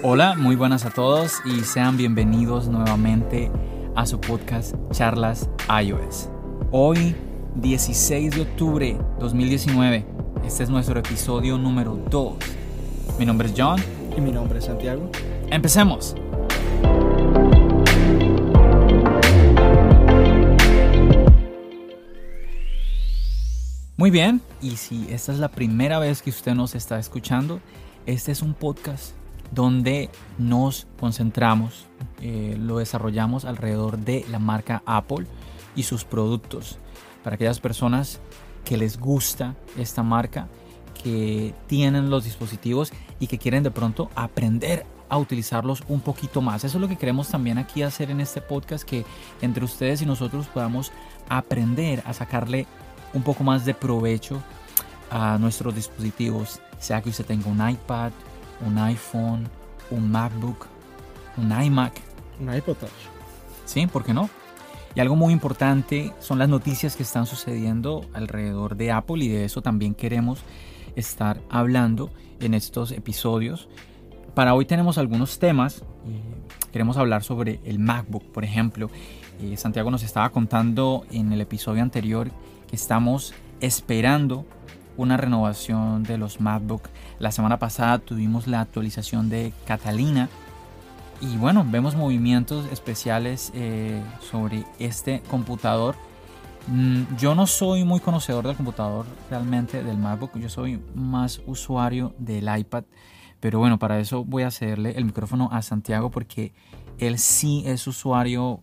Hola, muy buenas a todos y sean bienvenidos nuevamente a su podcast Charlas iOS. Hoy, 16 de octubre 2019, este es nuestro episodio número 2. Mi nombre es John. Y mi nombre es Santiago. Empecemos. Muy bien, y si esta es la primera vez que usted nos está escuchando, este es un podcast donde nos concentramos, eh, lo desarrollamos alrededor de la marca Apple y sus productos. Para aquellas personas que les gusta esta marca, que tienen los dispositivos y que quieren de pronto aprender a utilizarlos un poquito más. Eso es lo que queremos también aquí hacer en este podcast, que entre ustedes y nosotros podamos aprender a sacarle un poco más de provecho a nuestros dispositivos, sea que usted tenga un iPad, un iPhone, un MacBook, un iMac. Un iPod Touch. Sí, ¿por qué no? Y algo muy importante son las noticias que están sucediendo alrededor de Apple y de eso también queremos estar hablando en estos episodios. Para hoy tenemos algunos temas. Queremos hablar sobre el MacBook, por ejemplo. Eh, Santiago nos estaba contando en el episodio anterior que estamos esperando una renovación de los MacBook. La semana pasada tuvimos la actualización de Catalina. Y bueno, vemos movimientos especiales eh, sobre este computador. Mm, yo no soy muy conocedor del computador realmente del MacBook, yo soy más usuario del iPad. Pero bueno, para eso voy a cederle el micrófono a Santiago porque él sí es usuario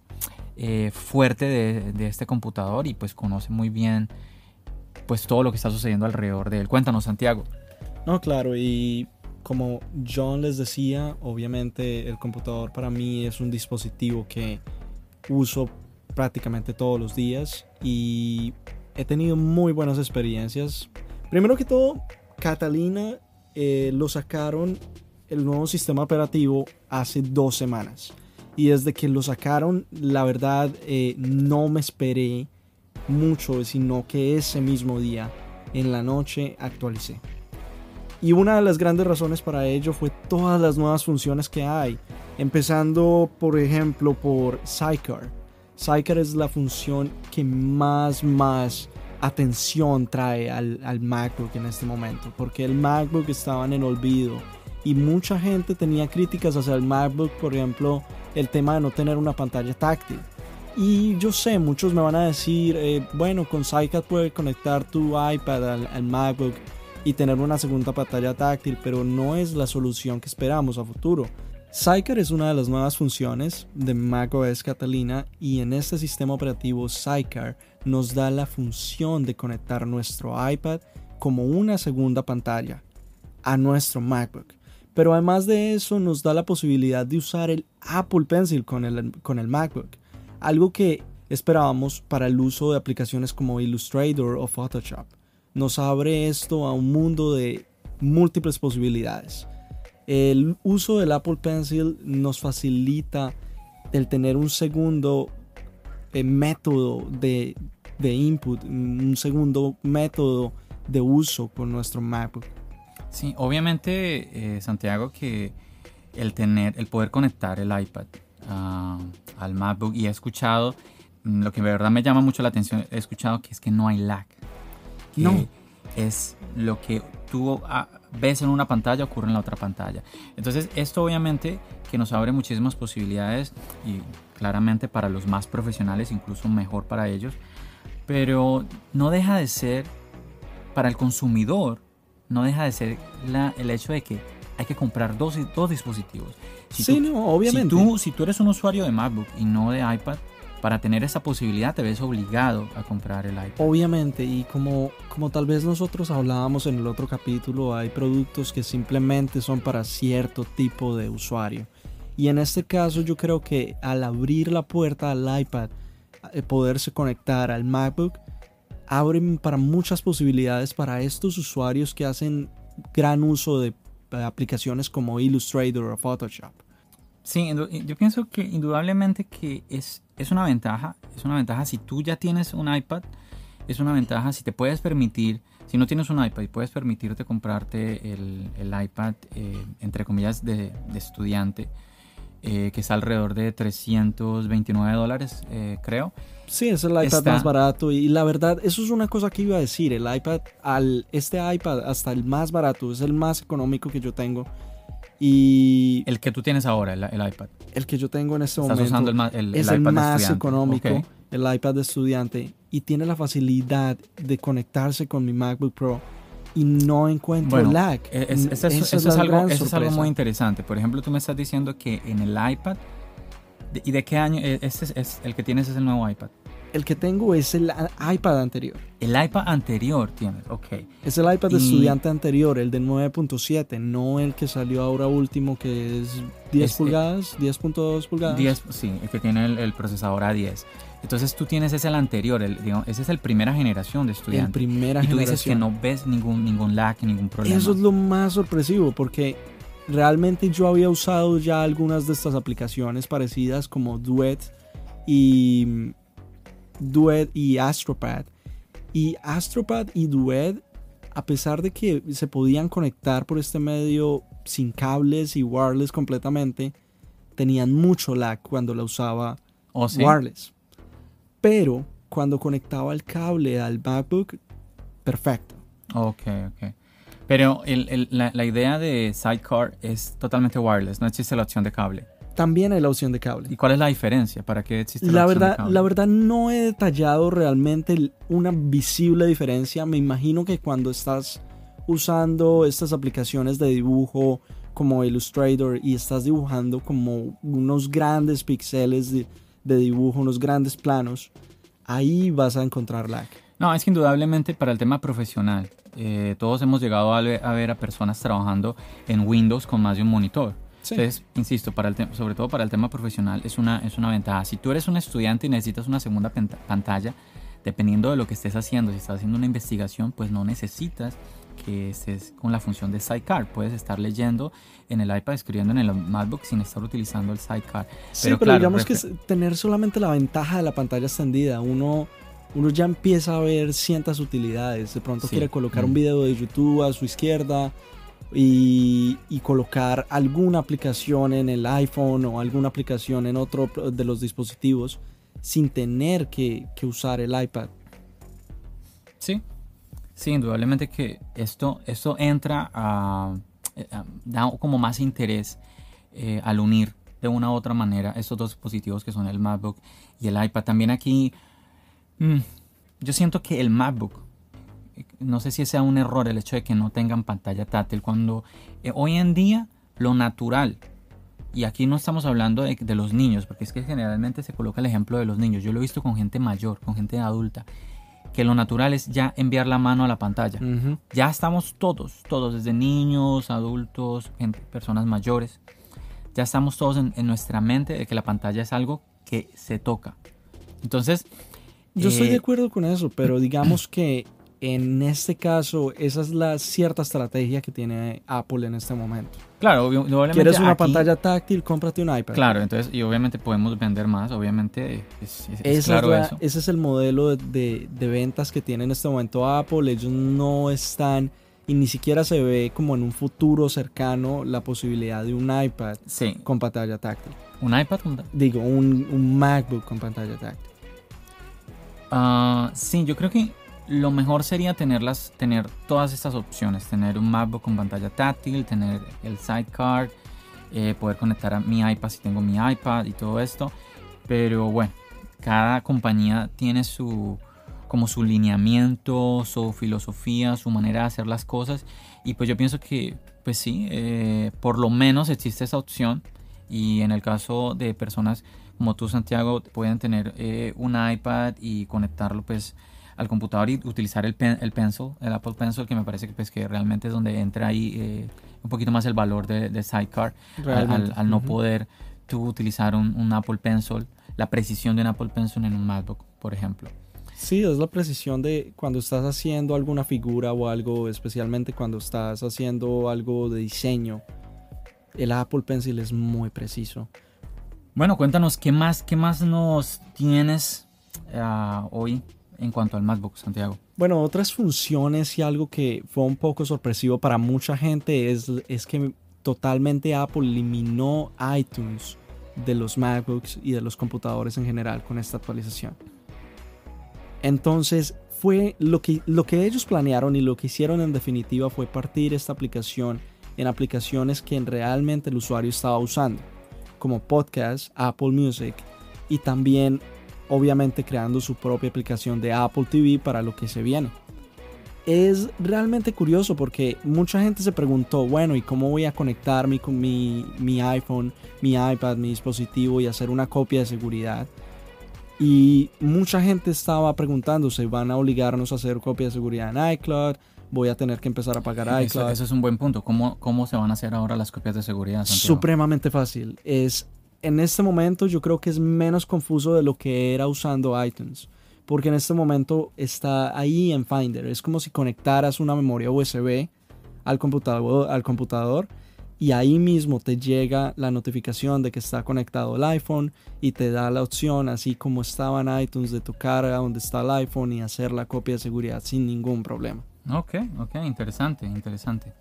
eh, fuerte de, de, este computador y pues conoce muy bien pues todo lo que está sucediendo alrededor de él. Cuéntanos, Santiago. No, claro, y como John les decía, obviamente el computador para mí es un dispositivo que uso prácticamente todos los días y he tenido muy buenas experiencias. Primero que todo, Catalina eh, lo sacaron el nuevo sistema operativo hace dos semanas. Y desde que lo sacaron, la verdad, eh, no me esperé mucho, sino que ese mismo día, en la noche, actualicé. Y una de las grandes razones para ello fue todas las nuevas funciones que hay, empezando por ejemplo por Sidecar. Sidecar es la función que más, más atención trae al, al MacBook en este momento, porque el MacBook estaba en el olvido y mucha gente tenía críticas hacia el MacBook, por ejemplo, el tema de no tener una pantalla táctil. Y yo sé, muchos me van a decir, eh, bueno, con SideCat puedes conectar tu iPad al, MacBook y tener una segunda pantalla táctil, pero no es la solución que esperamos a futuro. Sidecar es una de las nuevas funciones de macOS Catalina y en este sistema operativo Sidecar nos da la función de conectar nuestro iPad como una segunda pantalla a nuestro MacBook. Pero además de eso nos da la posibilidad de usar el Apple Pencil con el, con el MacBook algo que esperábamos para el uso de aplicaciones como Illustrator o Photoshop. Nos abre esto a un mundo de múltiples posibilidades. El uso del Apple Pencil nos facilita el tener un segundo eh, método de, de, input, un segundo método de uso con nuestro MacBook. Sí, obviamente, eh, Santiago, que el tener, el poder conectar el iPad uh, al MacBook y he escuchado, mm, lo que de verdad me llama mucho la atención, he escuchado que es que no hay lag. no. Es lo que tú ah, ves en una pantalla ocurre en la otra pantalla. Entonces esto obviamente que nos abre muchísimas posibilidades y claramente para los más profesionales incluso mejor para ellos. Pero no deja de ser, para el consumidor, no deja de ser la, el hecho de que hay que comprar dos, dos dispositivos. Si sí, tú, no, obviamente. Si tú, si tú eres un usuario de MacBook y no de iPad, para tener esa posibilidad te ves obligado a comprar el iPad. Obviamente, y como, como tal vez nosotros hablábamos en el otro capítulo, hay productos que simplemente son para cierto tipo de usuario. Y en este caso yo creo que al abrir la puerta al iPad, eh, poderse conectar al MacBook, abren para muchas posibilidades para estos usuarios que hacen gran uso de aplicaciones como Illustrator o Photoshop. Sí, yo pienso que indudablemente que es, es una ventaja, es una ventaja si tú ya tienes un iPad, es una ventaja si te puedes permitir, si no tienes un iPad y puedes permitirte comprarte el, el iPad, eh, entre comillas, de, estudiante, eh, que está alrededor de 329 dólares, eh, creo. Sí, es el iPad más barato y la verdad, eso es una cosa que iba a decir, el iPad, al, este iPad hasta el más barato, es el más económico que yo tengo. Y el que tú tienes ahora, el, iPad. El que yo tengo en este momento. usando el, es el más económico, el iPad de estudiante. Y tiene la facilidad de conectarse con mi MacBook Pro y no encuentro lag. E, eso, es, algo, eso es algo muy interesante. Por ejemplo, tú me estás diciendo que en el iPad, ¿y de qué año? Este es, el que tienes es el nuevo iPad. El que tengo es el iPad anterior. El iPad anterior tienes, ok. Es el iPad de estudiante anterior, el de 9.7, no el que salió ahora último que es 10 pulgadas, 10.2 pulgadas. 10, sí, el que tiene el, procesador A10. Entonces tú tienes ese el anterior, el, digamos, ese es el primera generación de estudiante. El primera y tú dices que no ves ningún, ningún lag, ningún problema. Eso es lo más sorpresivo porque realmente yo había usado ya algunas de estas aplicaciones parecidas como Duet y Duet y Astropad. Y Astropad y Duet, a pesar de que se podían conectar por este medio sin cables y wireless completamente, tenían mucho lag cuando la usaba oh, wireless. Pero cuando conectaba el cable al MacBook, perfecto. Ok, ok. Pero la, la, idea de Sidecar es totalmente wireless, no existe la opción de cable también hay la opción de cable. ¿Y cuál es la diferencia? ¿Para qué existe la, la opción verdad, de cable? La verdad no he detallado realmente una visible diferencia. Me imagino que cuando estás usando estas aplicaciones de dibujo como Illustrator y estás dibujando como unos grandes píxeles de, dibujo, unos grandes planos, ahí vas a encontrar lag. No, es que indudablemente para el tema profesional, eh, todos hemos llegado a ver a personas trabajando en Windows con más de un monitor. Entonces, insisto, para el sobre todo para el tema profesional es una, es una ventaja. Si tú eres un estudiante y necesitas una segunda pantalla, dependiendo de lo que estés haciendo, si estás haciendo una investigación, pues no necesitas que estés con la función de sidecar. Puedes estar leyendo en el iPad, escribiendo en el MacBook sin estar utilizando el sidecar. Sí, pero, digamos que tener solamente la ventaja de la pantalla extendida, uno, uno ya empieza a ver ciertas utilidades. De pronto quiere colocar un mm. video de YouTube a su izquierda y, colocar alguna aplicación en el iPhone o alguna aplicación en otro de los dispositivos sin tener que, usar el iPad. Sí, sí, indudablemente que esto, esto entra a, da como más interés eh, al unir de una u otra manera estos dos dispositivos que son el MacBook y el iPad. También aquí, mm, yo siento que el MacBook no sé si sea un error el hecho de que no tengan pantalla táctil, cuando eh, hoy en día lo natural, y aquí no estamos hablando de, los niños, porque es que generalmente se coloca el ejemplo de los niños, yo lo he visto con gente mayor, con gente adulta, que lo natural es ya enviar la mano a la pantalla. Ya estamos todos, todos, desde niños, adultos, personas mayores, ya estamos todos en, nuestra mente de que la pantalla es algo que se toca. Entonces... Yo estoy de eh, acuerdo con eso, pero digamos que en este caso, esa es la cierta estrategia que tiene Apple en este momento. Claro, obviamente. ¿Quieres una pantalla táctil? Cómprate un iPad. Claro, entonces, y obviamente podemos vender más, obviamente. Es, claro eso. Ese es el modelo de, ventas que tiene en este momento Apple. Ellos no están, y ni siquiera se ve como en un futuro cercano la posibilidad de un iPad con pantalla táctil. ¿Un iPad con Digo, un, MacBook con pantalla táctil. Ah, sí, yo creo que lo mejor sería tenerlas, tener todas estas opciones, tener un MacBook con pantalla táctil, tener el sidecar, eh, poder conectar a mi iPad si tengo mi iPad y todo esto. Pero bueno, cada compañía tiene su como su lineamiento, su filosofía, su manera de hacer las cosas. Y pues yo pienso que, pues sí, eh, por lo menos existe esa opción. Y en el caso de personas como tú Santiago pueden tener eh, un iPad y conectarlo pues al computador y utilizar el, el Pencil, el Apple Pencil, que me parece que, pues, que realmente es donde entra ahí eh, un poquito más el valor de, Sidecar, al, no poder tú utilizar un, Apple Pencil, la precisión de un Apple Pencil en un MacBook, por ejemplo. Sí, es la precisión de cuando estás haciendo alguna figura o algo, especialmente cuando estás haciendo algo de diseño. El Apple Pencil es muy preciso. Bueno, cuéntanos, ¿qué más, qué más nos tienes ah, hoy en cuanto al MacBook, Santiago? Bueno, otras funciones y algo que fue un poco sorpresivo para mucha gente es, es que totalmente Apple eliminó iTunes de los MacBooks y de los computadores en general con esta actualización. Entonces, fue lo que, lo que ellos planearon y lo que hicieron en definitiva fue partir esta aplicación en aplicaciones que realmente el usuario estaba usando, como podcast, Apple Music y también obviamente creando su propia aplicación de Apple TV para lo que se viene. Es realmente curioso porque mucha gente se preguntó, bueno, ¿y cómo voy a conectarme con mi, mi iPhone, mi iPad, mi dispositivo y hacer una copia de seguridad? Y mucha gente estaba preguntándose, ¿van a obligarnos a hacer copia de seguridad en iCloud? Voy a tener que empezar a pagar iCloud. Eso, es un buen punto. ¿Cómo, ¿Cómo se van a hacer ahora las copias de seguridad? Supremamente fácil. Es en este momento yo creo que es menos confuso de lo que era usando iTunes. Porque en este momento está ahí en Finder. Es como si conectaras una memoria USB al computador, al computador y ahí mismo te llega la notificación de que está conectado el iPhone y te da la opción, así como estaba en iTunes, de tocar a donde está el iPhone y hacer la copia de seguridad sin ningún problema. Ok, ok, interesante, interesante.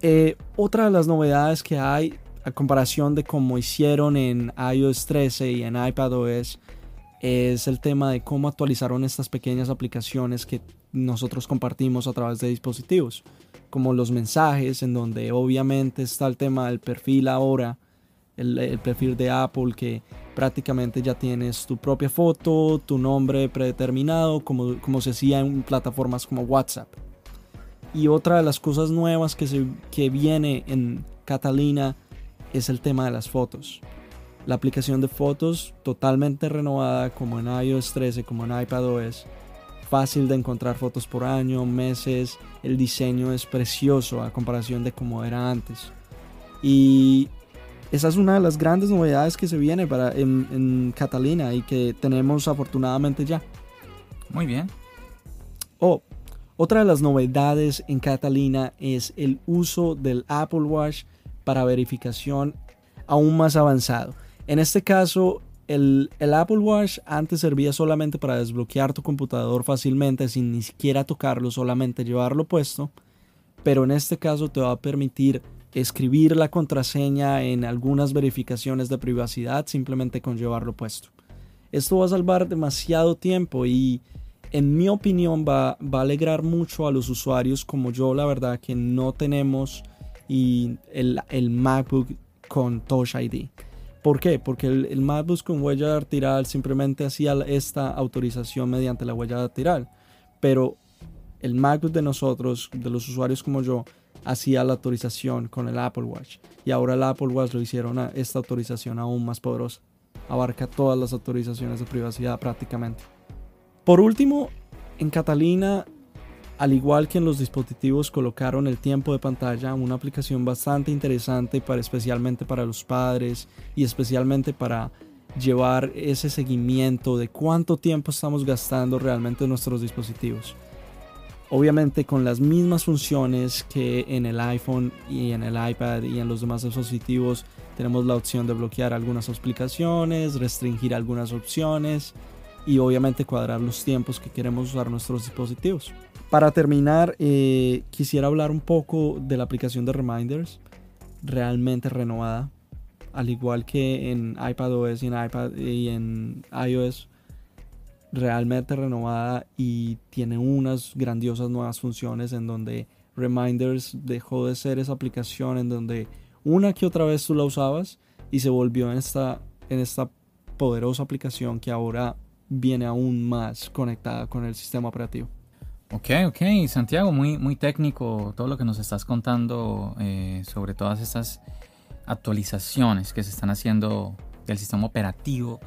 Eh, otra de las novedades que hay a comparación de cómo hicieron en iOS 13 y en iPadOS, es el tema de cómo actualizaron estas pequeñas aplicaciones que nosotros compartimos a través de dispositivos, como los mensajes, en donde obviamente está el tema del perfil ahora, el, perfil de Apple, que prácticamente ya tienes tu propia foto, tu nombre predeterminado, como, como se hacía en plataformas como WhatsApp. Y otra de las cosas nuevas que, se, que viene en Catalina es el tema de las fotos. La aplicación de fotos totalmente renovada como en iOS 13, como en iPadOS. Fácil de encontrar fotos por año, meses. El diseño es precioso a comparación de como era antes. Y esa es una de las grandes novedades que se viene para, en, Catalina y que tenemos afortunadamente ya. Muy bien. Oh, otra de las novedades en Catalina es el uso del Apple Watch para verificación aún más avanzado. En este caso, el, Apple Watch antes servía solamente para desbloquear tu computador fácilmente sin ni siquiera tocarlo, solamente llevarlo puesto. Pero en este caso te va a permitir escribir la contraseña en algunas verificaciones de privacidad simplemente con llevarlo puesto. Esto va a salvar demasiado tiempo y en mi opinión va, a alegrar mucho a los usuarios como yo, la verdad que no tenemos el, MacBook con Touch ID. ¿Por qué? Porque el, MacBook con huella dactilar simplemente hacía esta autorización mediante la huella dactilar. Pero el MacBook de nosotros, de los usuarios como yo, hacía la autorización con el Apple Watch. Y ahora el Apple Watch lo hicieron esta autorización aún más poderosa. Abarca todas las autorizaciones de privacidad prácticamente. Por último, en Catalina al igual que en los dispositivos colocaron el tiempo de pantalla, una aplicación bastante interesante para especialmente para los padres y especialmente para llevar ese seguimiento de cuánto tiempo estamos gastando realmente en nuestros dispositivos. Obviamente con las mismas funciones que en el iPhone y en el iPad y en los demás dispositivos tenemos la opción de bloquear algunas aplicaciones, restringir algunas opciones y obviamente cuadrar los tiempos que queremos usar nuestros dispositivos. Para terminar, eh, quisiera hablar un poco de la aplicación de Reminders, realmente renovada, al igual que en iPadOS y en iPad y en iOS, realmente renovada y tiene unas grandiosas nuevas funciones en donde Reminders dejó de ser esa aplicación en donde una que otra vez tú la usabas y se volvió en esta, en esta poderosa aplicación que ahora viene aún más conectada con el sistema operativo. Ok, ok, Santiago, muy, muy técnico todo lo que nos estás contando eh, sobre todas estas actualizaciones que se están haciendo del sistema operativo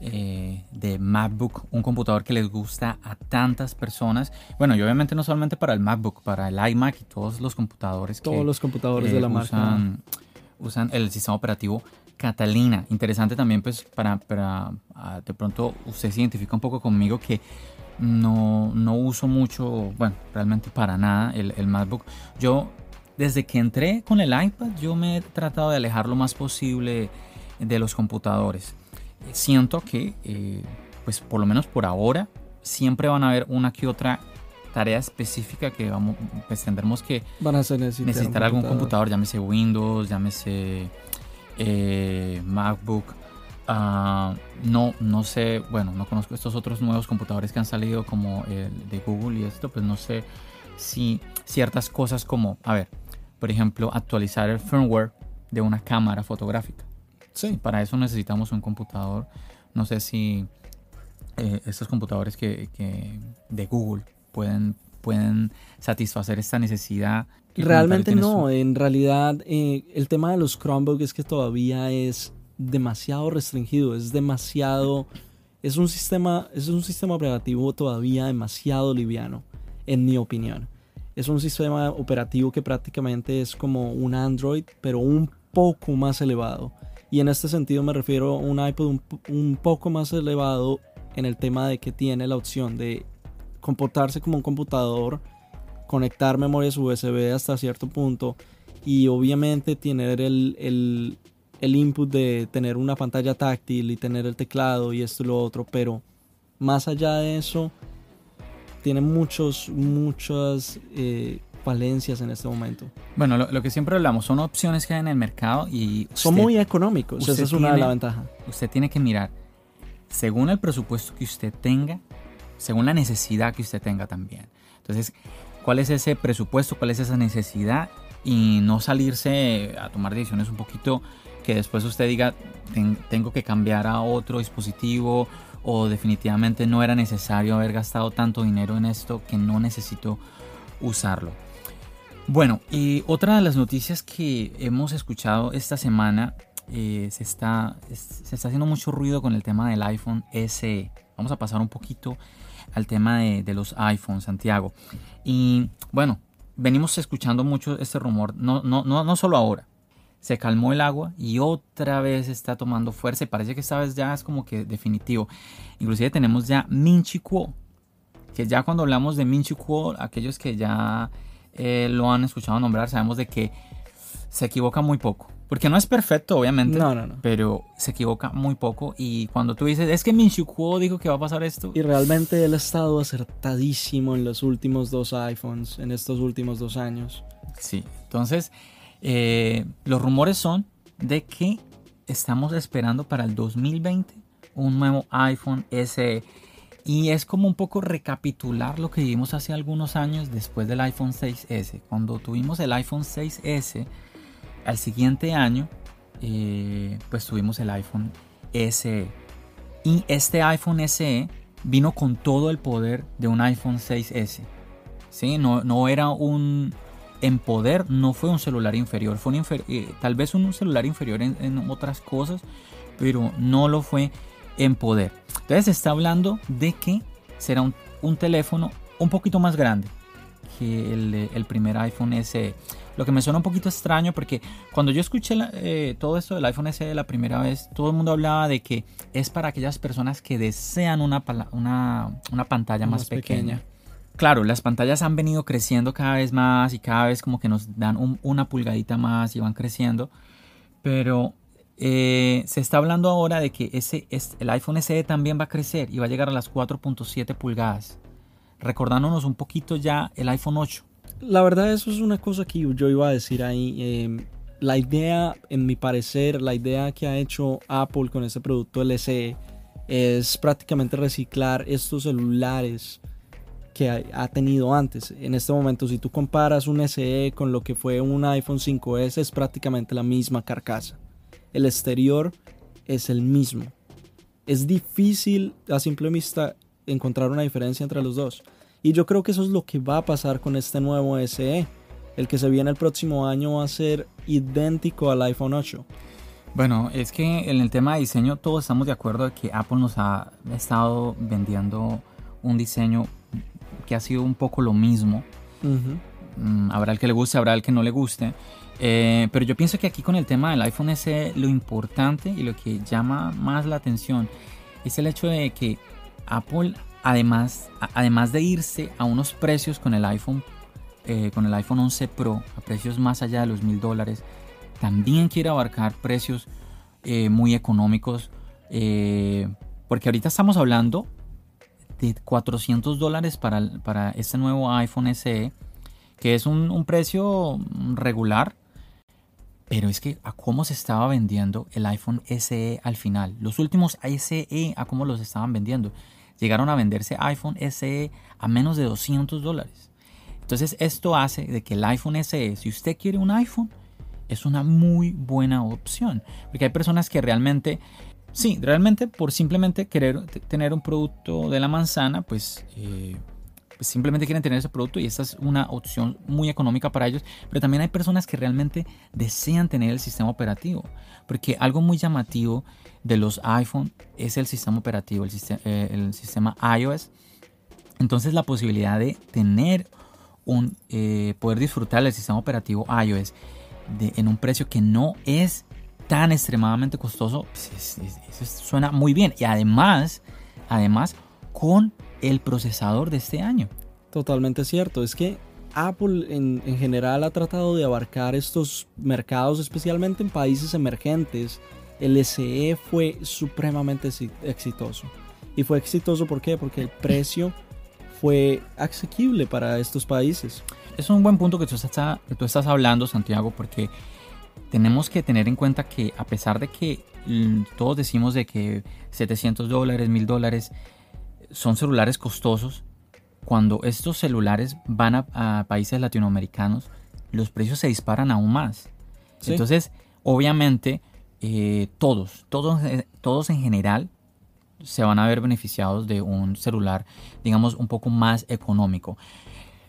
eh, de MacBook, un computador que les gusta a tantas personas. Bueno, y obviamente no solamente para el MacBook, para el iMac y todos los computadores. Todos los computadores de la usan, Usan el sistema operativo Catalina. Interesante también, pues, para, para ah, de pronto usted se identifica un poco conmigo que no, no uso mucho, bueno, realmente para nada el, el MacBook. Yo, desde que entré con el iPad, yo me he tratado de alejar lo más posible de los computadores siento que, eh, pues por lo menos por ahora, siempre van a haber una que otra tarea específica que vamos, pues tendremos que van a necesitar, necesitar algún computador, llámese Windows, llámese eh, MacBook. Ah, no, no sé, bueno, no conozco estos otros nuevos computadores que han salido como el de Google y esto, pues no sé si ciertas cosas como, a ver, por ejemplo, actualizar el firmware de una cámara fotográfica. Sí. Para eso necesitamos un computador. No sé si eh, estos computadores que, de Google pueden, pueden satisfacer esta necesidad. Realmente no, en realidad eh, el tema de los Chromebooks es que todavía es demasiado restringido, es demasiado, es un sistema, es un sistema operativo todavía demasiado liviano, en mi opinión. Es un sistema operativo que prácticamente es como un Android, pero un poco más elevado. Y en este sentido me refiero a un iPod un, poco más elevado en el tema de que tiene la opción de comportarse como un computador, conectar memorias USB hasta cierto punto y obviamente tener el, el, el, input de tener una pantalla táctil y tener el teclado y esto y lo otro, pero más allá de eso, tiene muchos, muchas eh, falencias en este momento. Bueno, lo, que siempre hablamos son opciones que hay en el mercado y... son muy económicos, esa es una de las ventajas. Usted tiene que mirar, según el presupuesto que usted tenga, según la necesidad que usted tenga también. Entonces, ¿cuál es ese presupuesto? ¿Cuál es esa necesidad? Y no salirse a tomar decisiones un poquito que después usted diga, tengo que cambiar a otro dispositivo o definitivamente no era necesario haber gastado tanto dinero en esto que no necesito usarlo. Bueno, y otra de las noticias que hemos escuchado esta semana, eh, se, está, se está haciendo mucho ruido con el tema del iPhone SE. Vamos a pasar un poquito al tema de, los iPhones, Santiago. Y bueno, venimos escuchando mucho este rumor, no, no, no, no solo ahora. Se calmó el agua y otra vez está tomando fuerza parece que esta vez ya es como que definitivo. Inclusive tenemos ya Minchi Kuo, que ya cuando hablamos de Minchi Kuo, aquellos que ya eh, lo han escuchado nombrar, sabemos de que se equivoca muy poco. Porque no es perfecto, obviamente. No, no, no. Pero se equivoca muy poco. Y cuando tú dices, es que Minshu Kuo dijo que va a pasar esto. Y realmente él ha estado acertadísimo en los últimos dos iPhones, en estos últimos dos años. Sí. Entonces, eh, los rumores son de que estamos esperando para el 2020 un nuevo iPhone SE. Y es como un poco recapitular lo que vivimos hace algunos años después del iPhone 6S. Cuando tuvimos el iPhone 6S, al siguiente año, eh, pues tuvimos el iPhone SE. Y este iPhone SE vino con todo el poder de un iPhone 6S. ¿Sí? No, no era un... En poder no fue un celular inferior, fue un eh, tal vez un celular inferior en otras cosas, pero no lo fue en poder. Entonces se está hablando de que será un, teléfono un poquito más grande que el, primer iPhone SE. Lo que me suena un poquito extraño porque cuando yo escuché eh, todo esto del iPhone SE la primera vez, todo el mundo hablaba de que es para aquellas personas que desean una, una, pantalla más, pequeña. Claro, las pantallas han venido creciendo cada vez más y cada vez como que nos dan una pulgadita más y van creciendo. Pero eh, se está hablando ahora de que ese, el iPhone SE también va a crecer y va a llegar a las 4.7 pulgadas, recordándonos un poquito ya el iPhone 8. La verdad eso es una cosa que yo iba a decir ahí. Em, la idea, en mi parecer, la idea que ha hecho Apple con ese producto el SE es prácticamente reciclar estos celulares que ha, tenido antes. En este momento, si tú comparas un SE con lo que fue un iPhone 5S, es prácticamente la misma carcasa el exterior es el mismo. Es difícil a simple vista encontrar una diferencia entre los dos. Y yo creo que eso es lo que va a pasar con este nuevo SE. El que se viene el próximo año va a ser idéntico al iPhone 8. Bueno, es que en el tema de diseño todos estamos de acuerdo de que Apple nos ha estado vendiendo un diseño que ha sido un poco lo mismo. Mm, habrá el que le guste, habrá el que no le guste. Eh, pero yo pienso que aquí con el tema del iPhone SE lo importante y lo que llama más la atención es el hecho de que Apple además, además de irse a unos precios con el iPhone, eh, con el iPhone 11 Pro a precios más allá de los mil dólares, también quiere abarcar precios eh, muy económicos. porque ahorita estamos hablando de 400 dólares para, para este nuevo iPhone SE, que es un, un precio regular pero es que a cómo se estaba vendiendo el iPhone SE al final. Los últimos SE a cómo los estaban vendiendo. Llegaron a venderse iPhone SE a menos de 200 dólares. Entonces esto hace de que el iPhone SE, si usted quiere un iPhone, es una muy buena opción. Porque hay personas que realmente, sí, realmente por simplemente querer tener un producto de la manzana, pues... Eh, pues simplemente quieren tener ese producto y esta es una opción muy económica para ellos, pero también hay personas que realmente desean tener el sistema operativo, porque algo muy llamativo de los iPhone es el sistema operativo, el, sistema, eh, el sistema iOS. Entonces la posibilidad de tener un, eh, poder disfrutar del sistema operativo iOS en un precio que no es tan extremadamente costoso, pues suena muy bien. Y además, además, con el procesador de este año. Totalmente cierto, es que Apple en, general ha tratado de abarcar estos mercados, especialmente en países emergentes. El SE fue supremamente exitoso. Y fue exitoso ¿por qué? Porque el precio fue asequible para estos países. Es un buen punto que tú, estás, que tú estás hablando, Santiago, porque tenemos que tener en cuenta que a pesar de que todos decimos de que 700 dólares, 1000 dólares son celulares costosos. Cuando estos celulares van a, países latinoamericanos, los precios se disparan aún más. Entonces, obviamente, eh, todos, todos, eh, todos en general se van a ver beneficiados de un celular, digamos, un poco más económico.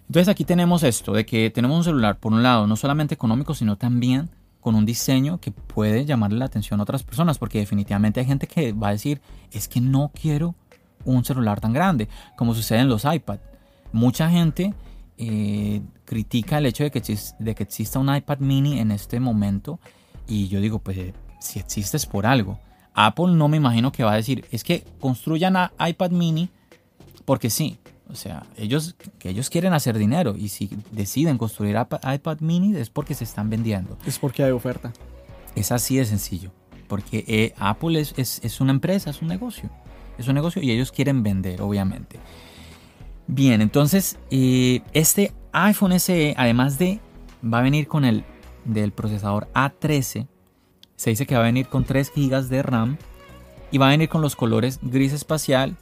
Entonces aquí tenemos esto, de que tenemos un celular, por un lado, no solamente económico, sino también con un diseño que puede llamarle la atención a otras personas, porque definitivamente hay gente que va a decir, es que no quiero un celular tan grande, como sucede en los iPad. Mucha gente eh, critica el hecho de que, de que exista un iPad mini en este momento y yo digo, pues si existe es por algo. Apple no me imagino que va a decir, es que construyan a iPad mini porque sí. O sea, ellos, que ellos quieren hacer dinero y si deciden construir iPad mini es porque se están vendiendo. Es porque hay oferta. Es así de sencillo. Porque eh, Apple es, es una empresa, es un negocio es un negocio y ellos quieren vender, obviamente. Bien, entonces eh, este iPhone SE, además de, va a venir con el del procesador A13, se dice que va a venir con 3 GB de RAM y va a venir con los colores gris espacial,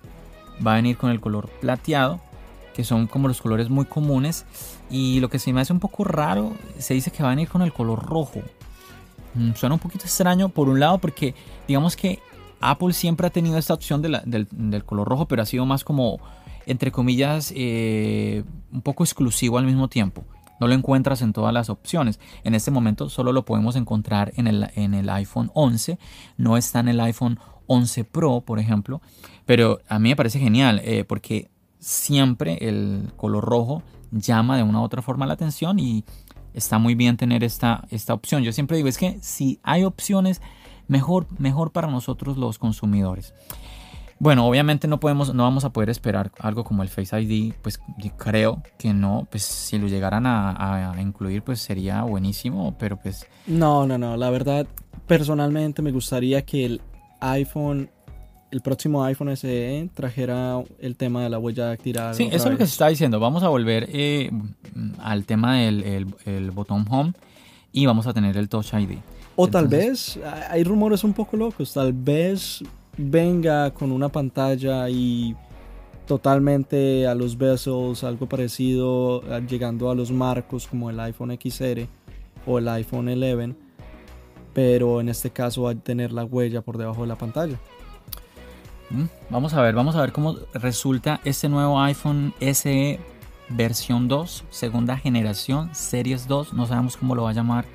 va a venir con el color plateado, que son como los colores muy comunes. Y lo que se me hace un poco raro, se dice que va a venir con el color rojo. Mm, suena un poquito extraño por un lado porque digamos que Apple siempre ha tenido esta opción del, color rojo, pero ha sido más como, entre comillas, eh, un poco exclusivo al mismo tiempo. No lo encuentras en todas las opciones. En este momento solo lo podemos encontrar en el, en el iPhone 11. No está en el iPhone 11 Pro, por ejemplo. Pero a mí me parece genial eh, porque siempre el color rojo llama de una u otra forma la atención y está muy bien tener esta, esta opción. Yo siempre digo, es que si hay opciones mejor, mejor para nosotros los consumidores. Bueno, obviamente no podemos, no vamos a poder esperar algo como el Face ID, pues creo que no, pues si lo llegaran a, incluir, pues sería buenísimo, pero pues... No, no, no, la verdad, personalmente me gustaría que el iPhone, el próximo iPhone SE trajera el tema de la huella dactilar. Sí, eso es lo que se está diciendo, vamos a volver eh, al tema del el botón Home y vamos a tener el Touch ID. O tal vez, hay rumores un poco locos, tal vez venga con una pantalla y totalmente a los bezels, algo parecido, llegando a los marcos como el iPhone XR o el iPhone 11, pero en este caso va a tener la huella por debajo de la pantalla. Mm, vamos a ver, vamos a ver cómo resulta este nuevo iPhone SE versión 2, segunda generación, Series 2, no sabemos cómo lo va a llamar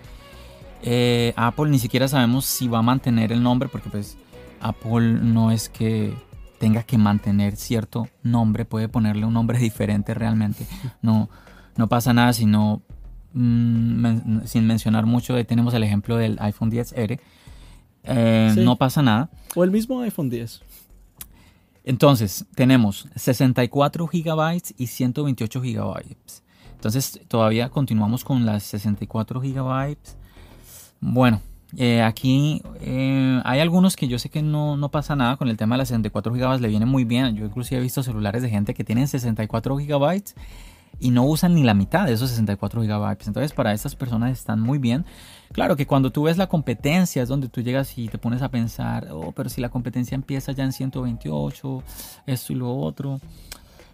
Eh, Apple ni siquiera sabemos si va a mantener el nombre porque pues Apple no es que tenga que mantener cierto nombre, puede ponerle un nombre diferente realmente. No, no pasa nada si no, mm, sin mencionar mucho, tenemos el ejemplo del iPhone 10R. Eh, no pasa nada. O el mismo iPhone 10. Entonces, tenemos 64 GB y 128 GB. Entonces, todavía continuamos con las 64 GB. Bueno, eh, aquí eh, hay algunos que yo sé que no, no, pasa nada con el tema de las 64 GB, le viene muy bien. Yo inclusive he visto celulares de gente que tienen 64 GB y no usan ni la mitad de esos 64 GB. Entonces para estas personas están muy bien. Claro que cuando tú ves la competencia es donde tú llegas y te pones a pensar, oh, pero si la competencia empieza ya en 128, esto y lo otro.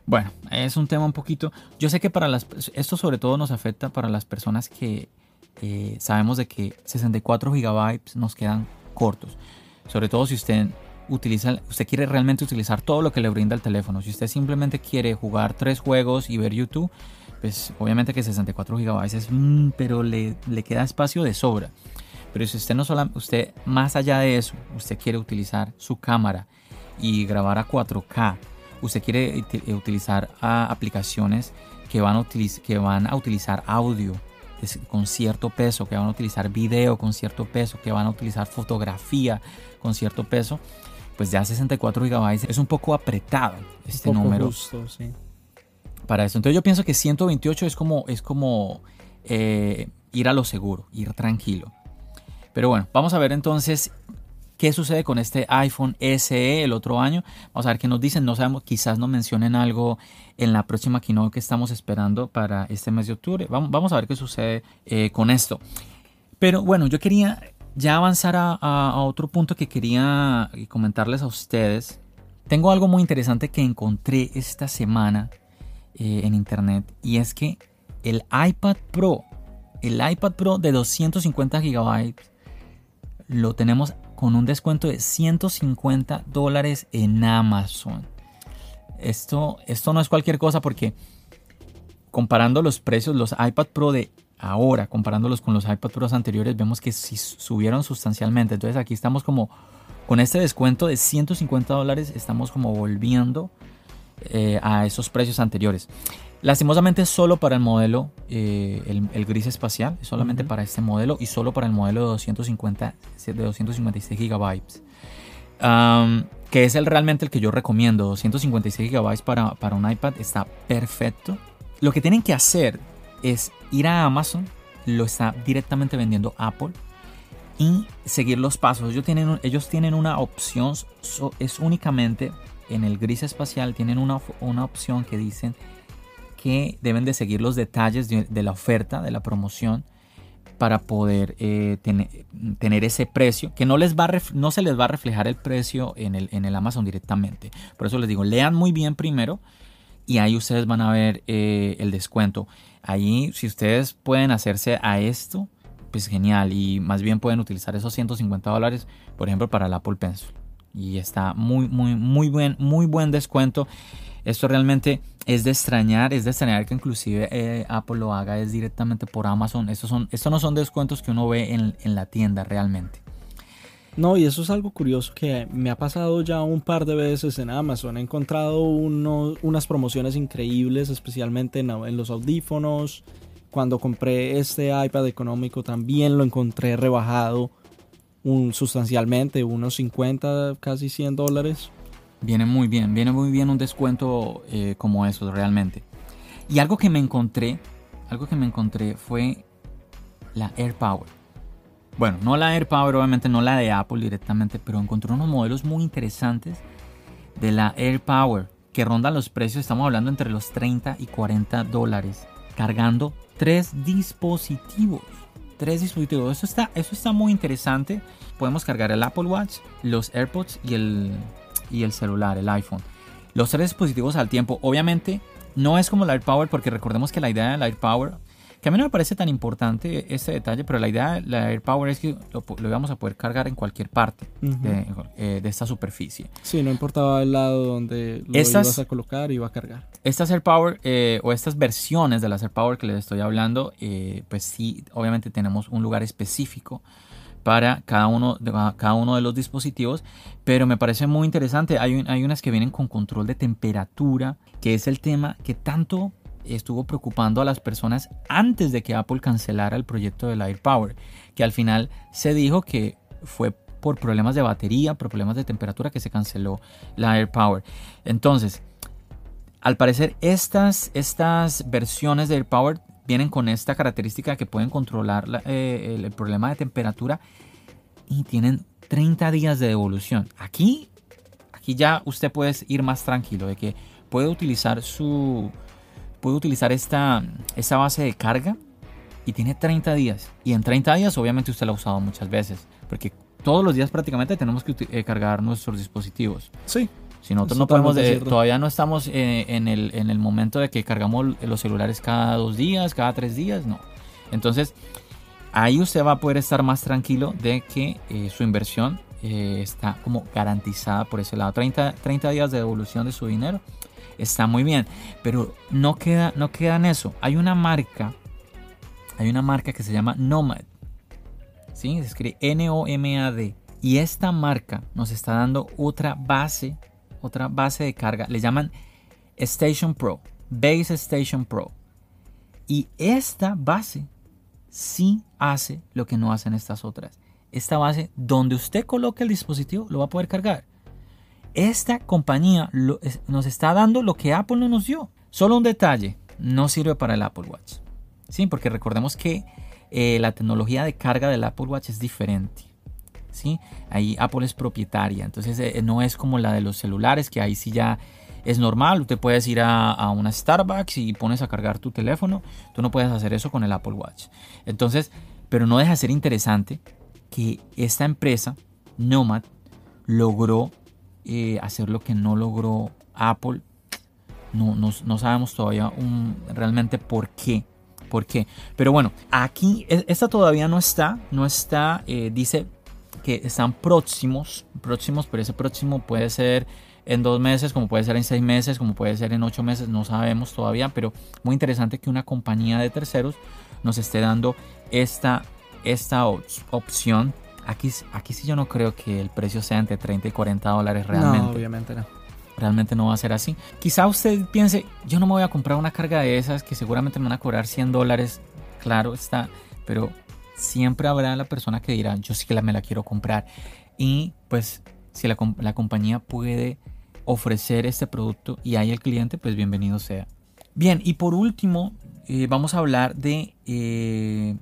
Bueno, es un tema un poquito. Yo sé que para las. Esto sobre todo nos afecta para las personas que eh, sabemos de que 64 gigabytes nos quedan cortos. Sobre todo si usted utiliza, usted quiere realmente utilizar todo lo que le brinda el teléfono. Si usted simplemente quiere jugar tres juegos y ver YouTube, pues obviamente que 64 gigabytes es, pero le, le, queda espacio de sobra. Pero si usted no solo, usted más allá de eso, usted quiere utilizar su cámara y grabar a 4K, usted quiere utilizar aplicaciones que van, a que van a utilizar audio con cierto peso, que van a utilizar video con cierto peso, que van a utilizar fotografía con cierto peso, pues ya 64 GB es un poco apretado este número. Para eso. Entonces yo pienso que 128 es como, es como eh, ir a lo seguro, ir tranquilo. Pero bueno, vamos a ver entonces qué sucede con este iPhone SE el otro año. Vamos a ver qué nos dicen. No sabemos, quizás nos mencionen algo en la próxima keynote que estamos esperando para este mes de octubre. Vamos, a ver qué sucede eh, con esto. Pero bueno, yo quería ya avanzar a, otro punto que quería comentarles a ustedes. Tengo algo muy interesante que encontré esta semana eh, en internet y es que el iPad Pro, el iPad Pro de 250 GB, lo tenemos con un descuento de 150 dólares en Amazon. Esto, esto no es cualquier cosa porque comparando los precios, los iPad Pro de ahora, comparándolos con los iPad Pros anteriores, vemos que subieron sustancialmente. Entonces aquí estamos como con este descuento de 150 dólares, estamos como volviendo eh, a esos precios anteriores. Lastimosamente solo para el modelo, eh, el, gris espacial, solamente para este modelo y solo para el modelo de, 250, de 256 gigabytes. que es el realmente el que yo recomiendo. 256 gigabytes para, para un iPad está perfecto. Lo que tienen que hacer es ir a Amazon, lo está directamente vendiendo Apple y seguir los pasos. Ellos tienen, ellos tienen una opción, es únicamente en el gris espacial, tienen una, una opción que dicen que deben de seguir los detalles de, la oferta, de la promoción, para poder eh, tener, ese precio, que no, les va no se les va a reflejar el precio en el, en el Amazon directamente. Por eso les digo, lean muy bien primero y ahí ustedes van a ver eh, el descuento. Ahí, si ustedes pueden hacerse a esto, pues genial. Y más bien pueden utilizar esos 150 dólares, por ejemplo, para el Apple Pencil. Y está muy, muy, muy buen, muy buen descuento. Esto realmente es de extrañar, es de extrañar que inclusive eh, Apple lo haga es directamente por Amazon. Estos, son, estos no son descuentos que uno ve en, en la tienda realmente. No, y eso es algo curioso que me ha pasado ya un par de veces en Amazon. He encontrado unas promociones increíbles, especialmente en, en, los audífonos. Cuando compré este iPad económico también lo encontré rebajado un, sustancialmente, unos 50, casi 100 dólares. Viene muy bien, viene muy bien un descuento eh, como eso realmente. Y algo que me encontré, algo que me encontré fue la AirPower. Bueno, no la AirPower, obviamente no la de Apple directamente, pero encontré unos modelos muy interesantes de la AirPower que rondan los precios, estamos hablando entre los 30 y 40 dólares, cargando tres dispositivos. Tres dispositivos, eso está, eso está muy interesante. Podemos cargar el Apple Watch, los AirPods y el, y el celular, el iPhone. Los tres dispositivos al tiempo. Obviamente no es como el AirPower porque recordemos que la idea del AirPower que a mí no me parece tan importante este detalle, pero la idea de la AirPower es que lo, lo íbamos a poder cargar en cualquier parte de, eh, de, esta superficie. Sí, no importaba el lado donde lo estas, ibas a colocar, iba a cargar. Estas AirPower eh, o estas versiones de las AirPower que les estoy hablando, eh, pues sí, obviamente tenemos un lugar específico para cada uno, de, cada uno de los dispositivos, pero me parece muy interesante. Hay, hay unas que vienen con control de temperatura, que es el tema que tanto estuvo preocupando a las personas antes de que Apple cancelara el proyecto del AirPower, que al final se dijo que fue por problemas de batería, por problemas de temperatura que se canceló la AirPower. Entonces, al parecer estas, estas versiones de AirPower vienen con esta característica que pueden controlar eh, el, problema de temperatura y tienen 30 días de devolución. Aquí, aquí ya usted puede ir más tranquilo de que puede utilizar su, puede utilizar esta, esta base de carga y tiene 30 días. Y en 30 días obviamente usted la ha usado muchas veces, porque todos los días prácticamente tenemos que eh, cargar nuestros dispositivos. Sí. Si nosotros no podemos, todavía no estamos eh, en, el, en el momento de que cargamos los celulares cada dos días, cada tres días, no. Entonces, ahí usted va a poder estar más tranquilo de que eh, su inversión está como garantizada por ese lado. 30, 30 días de devolución de su dinero está muy bien. Pero no queda, no en eso. Hay una marca, hay una marca que se llama Nomad. ¿Sí? Se escribe N-O-M-A-D. Y esta marca nos está dando otra base, otra base de carga. Le llaman Station Pro, Base Station Pro. Y esta base sí hace lo que no hacen estas otras. Esta base, donde usted coloque el dispositivo, lo va a poder cargar esta compañía nos está dando lo que Apple no nos dio. Solo un detalle, no sirve para el Apple Watch. Sí, porque recordemos que eh, la tecnología de carga del Apple Watch es diferente. ¿sí? Ahí Apple es propietaria, entonces eh, no es como la de los celulares, que ahí sí ya es normal. Usted puedes ir a, a, una Starbucks y pones a cargar tu teléfono. Tú no puedes hacer eso con el Apple Watch. Entonces, pero no deja de ser interesante que esta empresa, Nomad, logró eh, hacer lo que no logró Apple. No, no, sabemos todavía realmente por qué. ¿Por qué? Pero bueno, aquí e, esta todavía no está. No está. Eh, dice que están próximos. Próximos, pero ese próximo puede ser en dos meses, como puede ser en seis meses, como puede ser en ocho meses. No sabemos todavía. Pero muy interesante que una compañía de terceros nos esté dando esta, esta opción Aquí, aquí sí yo no creo que el precio sea entre 30 y 40 dólares realmente. No, obviamente no. Realmente no va a ser así. Quizá usted piense, yo no me voy a comprar una carga de esas que seguramente me van a cobrar 100 dólares. Claro está, pero siempre habrá la persona que dirá, yo sí que la, me la quiero comprar. Y pues si la, la compañía puede ofrecer este producto y hay el cliente, pues bienvenido sea. Bien, y por último, eh, vamos a hablar de eh,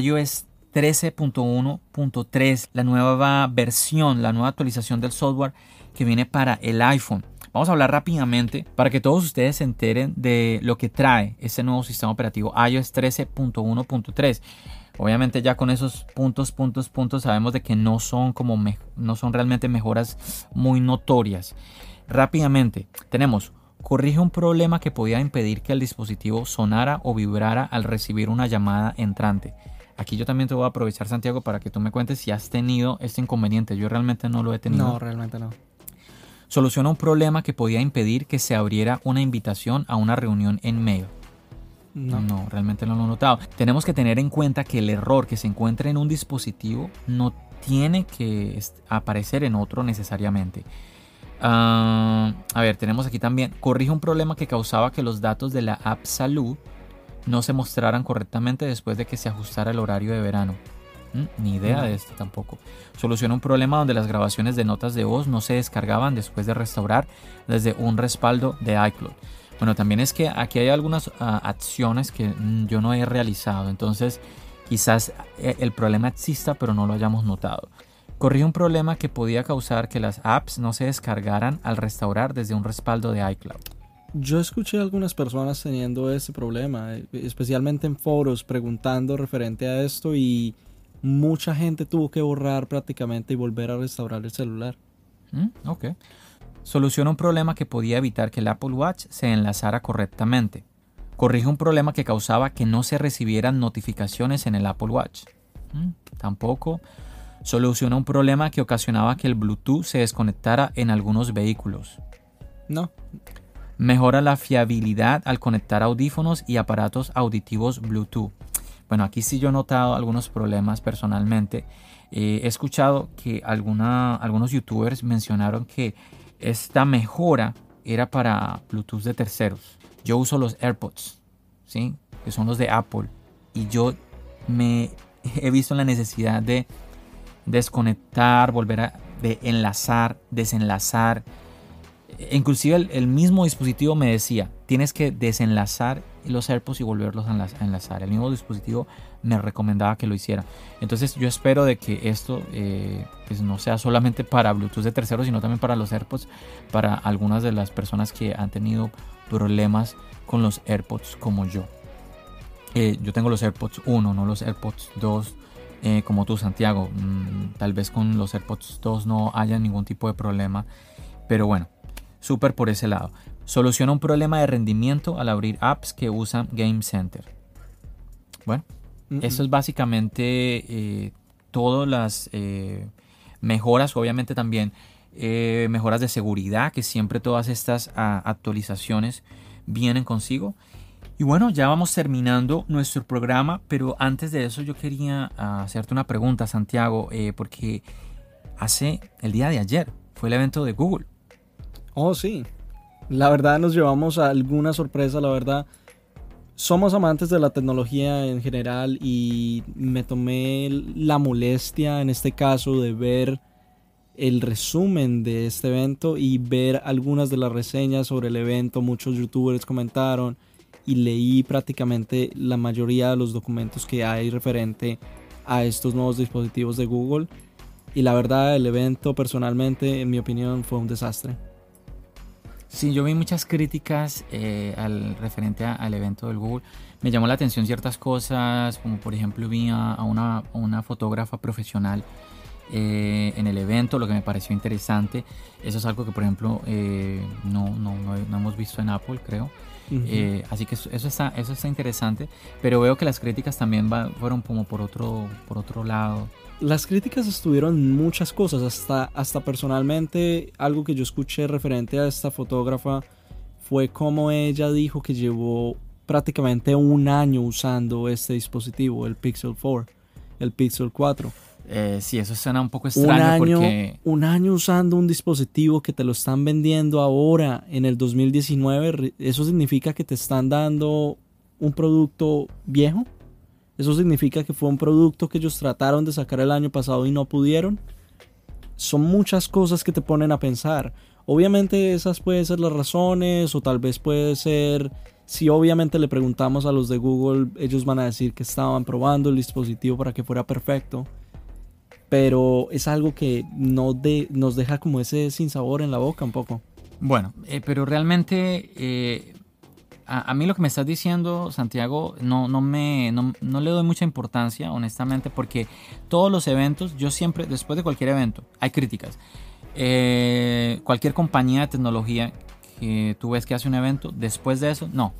iOS 13.1.3, la nueva versión, la nueva actualización del software que viene para el iPhone. Vamos a hablar rápidamente para que todos ustedes se enteren de lo que trae este nuevo sistema operativo iOS 13.1.3. Obviamente ya con esos puntos, puntos, puntos sabemos de que no son como no son realmente mejoras muy notorias. Rápidamente tenemos corrige un problema que podía impedir que el dispositivo sonara o vibrara al recibir una llamada entrante. Aquí yo también te voy a aprovechar, Santiago, para que tú me cuentes si has tenido este inconveniente. Yo realmente no lo he tenido. No, realmente no. Soluciona un problema que podía impedir que se abriera una invitación a una reunión en mail. No. no, realmente no lo he notado. Tenemos que tener en cuenta que el error que se encuentra en un dispositivo no tiene que aparecer en otro necesariamente. Ah, a ver, tenemos aquí también, corrige un problema que causaba que los datos de la app Salud no se mostraran correctamente después de que se ajustara el horario de verano. Mm, ni idea de esto tampoco. Soluciona un problema donde las grabaciones de notas de voz no se descargaban después de restaurar desde un respaldo de iCloud. Bueno, también es que aquí hay algunas ah, acciones que mm, yo no he realizado, entonces quizás eh, el problema exista pero no lo hayamos notado. Corrí un problema que podía causar que las apps no se descargaran al restaurar desde un respaldo de iCloud. Yo escuché a algunas personas teniendo ese problema, eh, especialmente en foros preguntando referente a esto y mucha gente tuvo que borrar prácticamente y volver a restaurar el celular. Mm, ok. Soluciona un problema que podía evitar que el Apple Watch se enlazara correctamente. Corrige un problema que causaba que no se recibieran notificaciones en el Apple Watch. Mm, tampoco. Soluciona un problema que ocasionaba que el Bluetooth se desconectara en algunos vehículos. No. Mejora la fiabilidad al conectar audífonos y aparatos auditivos Bluetooth. Bueno, aquí sí yo he notado algunos problemas personalmente. Eh, he escuchado que alguna, algunos youtubers mencionaron que esta mejora era para Bluetooth de terceros. Yo uso los AirPods, ¿sí? que son los de Apple, y yo me he visto la necesidad de desconectar, volver a enlazar, desenlazar. Inclusive el, mismo dispositivo me decía, tienes que desenlazar los AirPods y volverlos a enlazar. El mismo dispositivo me recomendaba que lo hiciera. Entonces yo espero de que esto eh, pues no sea solamente para Bluetooth de terceros, sino también para los AirPods, para algunas de las personas que han tenido problemas con los AirPods como yo. Eh, yo tengo los AirPods 1, no los AirPods 2 eh, como tú Santiago. Mm, tal vez con los AirPods 2 no haya ningún tipo de problema. Pero bueno, súper por ese lado. Soluciona un problema de rendimiento al abrir apps que usan Game Center. Bueno, eso es básicamente eh, todas las eh, mejoras, obviamente también eh, mejoras de seguridad, que siempre todas estas ah, actualizaciones vienen consigo. Y bueno, ya vamos terminando nuestro programa, pero antes de eso yo quería ah, hacerte una pregunta, Santiago, porque hace el día de ayer fue el evento de Google. Oh, sí. La verdad nos llevamos a alguna sorpresa, la verdad somos amantes de la tecnología en general y me tomé la molestia en este caso de ver el resumen de este evento y ver algunas de las reseñas sobre el evento. Muchos youtubers comentaron y leí prácticamente la mayoría de los documentos que hay referente a estos nuevos dispositivos de Google. Y la verdad el evento personalmente, en mi opinión, fue un desastre. Sí, yo vi muchas críticas eh, al referente al evento del Google. Me llamó la atención ciertas cosas, como por ejemplo vi a, una, una, fotógrafa profesional eh, en el evento, lo que me pareció interesante. Eso es algo que por ejemplo eh, no, no, no, hemos visto en Apple, creo. Así que eso, está, eso está interesante, pero veo que las críticas también fueron como por otro, por otro lado las críticas estuvieron muchas cosas, hasta, hasta personalmente algo que yo escuché referente a esta fotógrafa fue como ella dijo que llevó prácticamente un año usando este dispositivo, el Pixel 4, el Pixel 4. Eh, sí, eso suena un poco extraño un año, porque... Un año usando un dispositivo que te lo están vendiendo ahora en el 2019, ¿eso significa que te están dando un producto viejo? ¿Eso significa que fue un producto que ellos trataron de sacar el año pasado y no pudieron? Son muchas cosas que te ponen a pensar. Obviamente esas pueden ser las razones o tal vez puede ser, si obviamente le preguntamos a los de Google, ellos van a decir que estaban probando el dispositivo para que fuera perfecto. Pero es algo que no de, nos deja como ese sinsabor en la boca un poco. Bueno, eh, pero realmente eh, a, mí lo que me estás diciendo, Santiago, no, no, me, no, le doy mucha importancia, honestamente, porque todos los eventos, yo siempre, después de cualquier evento, hay críticas. Eh, cualquier compañía de tecnología que tú ves que hace un evento, después de eso, no.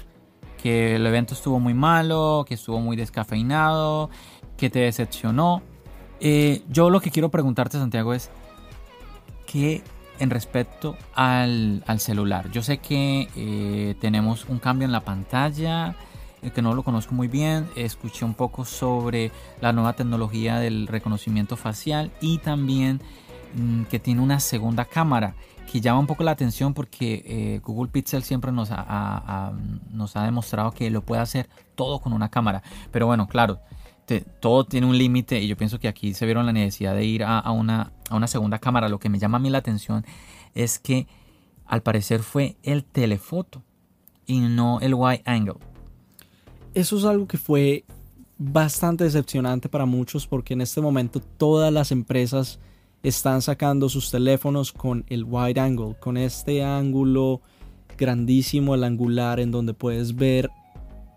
Que el evento estuvo muy malo, que estuvo muy descafeinado, que te decepcionó. Eh, yo lo que quiero preguntarte, Santiago, es, ¿qué en respecto al, celular. Yo sé que eh, tenemos un cambio en la pantalla, eh, que no lo conozco muy bien. Escuché un poco sobre la nueva tecnología del reconocimiento facial y también mm, que tiene una segunda cámara que llama un poco la atención porque Google Pixel siempre nos nos ha demostrado que lo puede hacer todo con una cámara. Pero bueno, claro, todo tiene un límite y yo pienso que aquí se vieron la necesidad de ir a, una, a una segunda cámara. Lo que me llama a mí la atención es que al parecer fue el telefoto y no el wide angle. Eso es algo que fue bastante decepcionante para muchos porque en este momento todas las empresas están sacando sus teléfonos con el wide angle, con este ángulo grandísimo, el angular, en donde puedes ver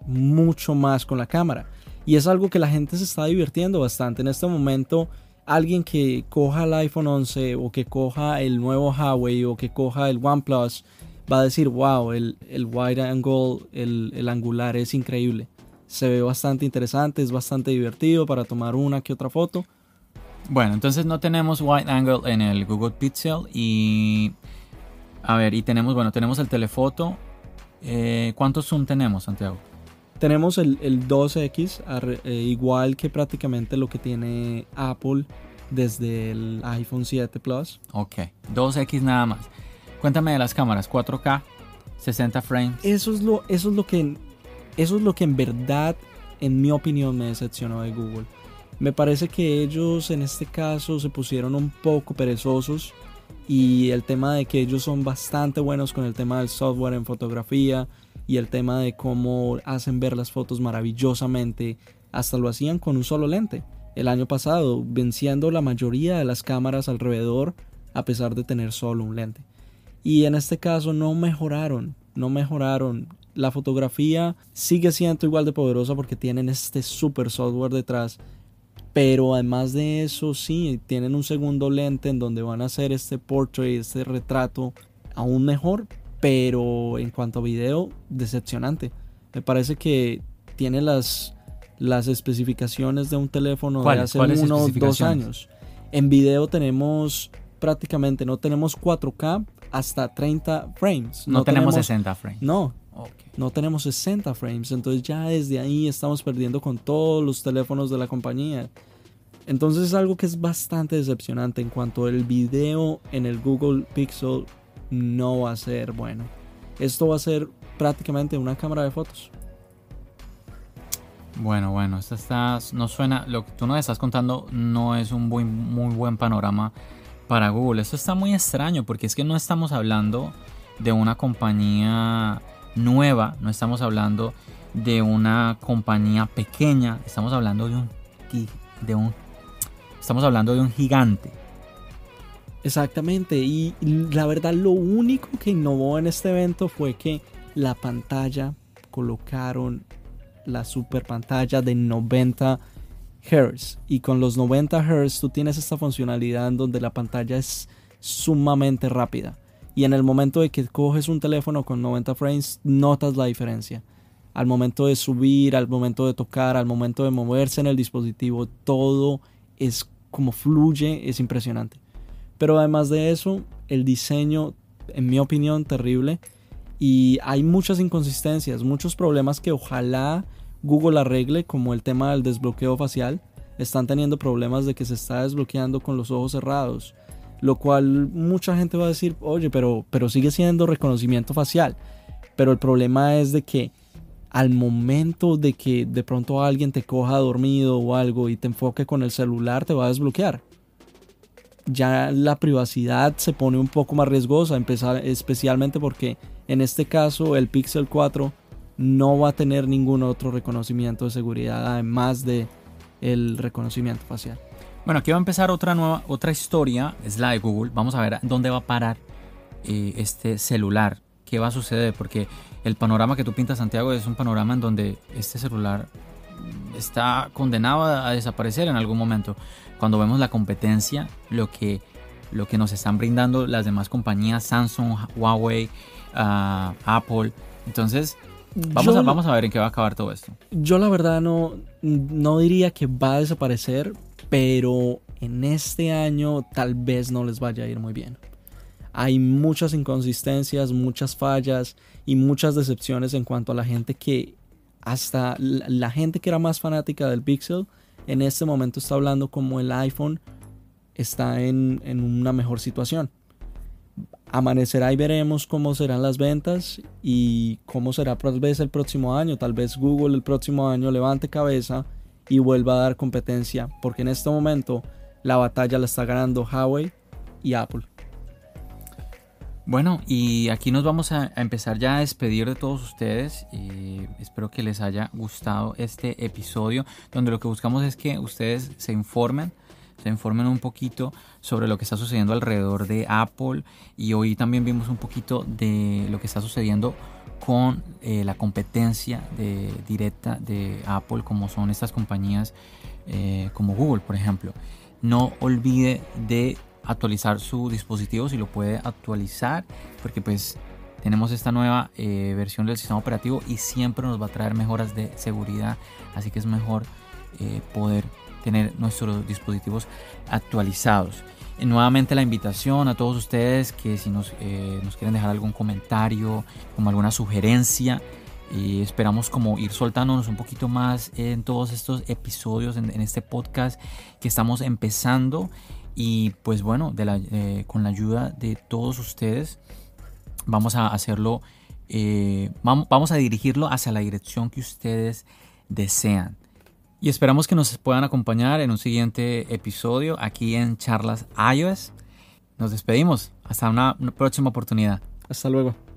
mucho más con la cámara. Y es algo que la gente se está divirtiendo bastante. En este momento, alguien que coja el iPhone 11 o que coja el nuevo Huawei o que coja el OnePlus va a decir, wow, el, el wide angle, el, el angular es increíble. Se ve bastante interesante, es bastante divertido para tomar una que otra foto. Bueno, entonces no tenemos wide angle en el Google Pixel y a ver, y tenemos, bueno, tenemos el telefoto. Eh, ¿Cuántos zoom tenemos, Santiago? Tenemos el, el 2X, ar- eh, igual que prácticamente lo que tiene Apple desde el iPhone 7 Plus. Ok, 2X nada más. Cuéntame de las cámaras, 4K, 60 frames. Eso es lo, eso es lo que, eso es lo que en verdad, en mi opinión, me decepcionó de Google. Me parece que ellos en este caso se pusieron un poco perezosos y el tema de que ellos son bastante buenos con el tema del software en fotografía y el tema de cómo hacen ver las fotos maravillosamente, hasta lo hacían con un solo lente. El año pasado, venciendo la mayoría de las cámaras alrededor a pesar de tener solo un lente. Y en este caso no mejoraron, no mejoraron. La fotografía sigue siendo igual de poderosa porque tienen este super software detrás. Pero además de eso, sí, tienen un segundo lente en donde van a hacer este portrait, este retrato aún mejor. Pero en cuanto a video, decepcionante. Me parece que tiene las, las especificaciones de un teléfono de hace ¿Cuáles uno o dos años. En video tenemos prácticamente, no tenemos 4K hasta 30 frames. No, tenemos 60 frames. No, no tenemos 60 frames. Entonces ya desde ahí estamos perdiendo con todos los teléfonos de la compañía. Entonces es algo que es bastante decepcionante en cuanto al video en el Google Pixel no va a ser bueno. Esto va a ser prácticamente una cámara de fotos. Bueno, bueno, esto está, no suena, lo que tú nos estás contando no es un muy, muy buen panorama para Google. Esto está muy extraño porque es que no estamos hablando de una compañía nueva, no estamos hablando de una compañía pequeña, estamos hablando de un, de un, estamos hablando de un gigante. Exactamente, y la verdad lo único que innovó en este evento fue que la pantalla colocaron la super pantalla de 90 Hz y con los 90 Hz tú tienes esta funcionalidad en donde la pantalla es sumamente rápida y en el momento de que coges un teléfono con 90 frames notas la diferencia. Al momento de subir, al momento de tocar, al momento de moverse en el dispositivo, todo es como fluye, es impresionante. Pero además de eso, el diseño, en mi opinión, terrible. Y hay muchas inconsistencias, muchos problemas que ojalá Google arregle, como el tema del desbloqueo facial. Están teniendo problemas de que se está desbloqueando con los ojos cerrados. Lo cual mucha gente va a decir, oye, pero, pero sigue siendo reconocimiento facial. Pero el problema es de que al momento de que de pronto alguien te coja dormido o algo y te enfoque con el celular, te va a desbloquear ya la privacidad se pone un poco más riesgosa, empezar, especialmente porque en este caso el Pixel 4 no va a tener ningún otro reconocimiento de seguridad además de el reconocimiento facial. Bueno, aquí va a empezar otra nueva, otra historia, es la de Google. Vamos a ver dónde va a parar eh, este celular, qué va a suceder, porque el panorama que tú pintas, Santiago, es un panorama en donde este celular está condenado a, desaparecer en algún momento. Cuando vemos la competencia, lo que, lo que nos están brindando las demás compañías, Samsung, Huawei, ah, Apple. Entonces, vamos yo, a, vamos a ver en qué va a acabar todo esto. Yo la verdad no, no diría que va a desaparecer, pero en este año tal vez no les vaya a ir muy bien. Hay muchas inconsistencias, muchas fallas y muchas decepciones en cuanto a la gente que hasta la gente que era más fanática del Pixel en este momento está hablando como el iPhone está en, en una mejor situación. Amanecerá y veremos cómo serán las ventas y cómo será tal vez el próximo año. Tal vez Google el próximo año levante cabeza y vuelva a dar competencia, porque en este momento la batalla la está ganando Huawei y Apple. Bueno, y aquí nos vamos a, empezar ya a despedir de todos ustedes. Espero que les haya gustado este episodio, donde lo que buscamos es que ustedes se informen, se informen un poquito sobre lo que está sucediendo alrededor de Apple. Y hoy también vimos un poquito de lo que está sucediendo con eh, la competencia directa de Apple, como son estas compañías eh, como Google, por ejemplo. No olvide de actualizar su dispositivo si lo puede actualizar porque pues tenemos esta nueva eh, versión del sistema operativo y siempre nos va a traer mejoras de seguridad, así que es mejor eh, poder tener nuestros dispositivos actualizados. Y nuevamente la invitación a todos ustedes que si nos, eh, nos quieren dejar algún comentario, como alguna sugerencia, y esperamos como ir soltándonos un poquito más en todos estos episodios, en, este podcast que estamos empezando. Y pues bueno, la, con la ayuda de todos ustedes, vamos a hacerlo, eh, vamos a dirigirlo hacia la dirección que ustedes desean. Y esperamos que nos puedan acompañar en un siguiente episodio aquí en Charlas iOS. Nos despedimos. Hasta una próxima oportunidad. Hasta luego.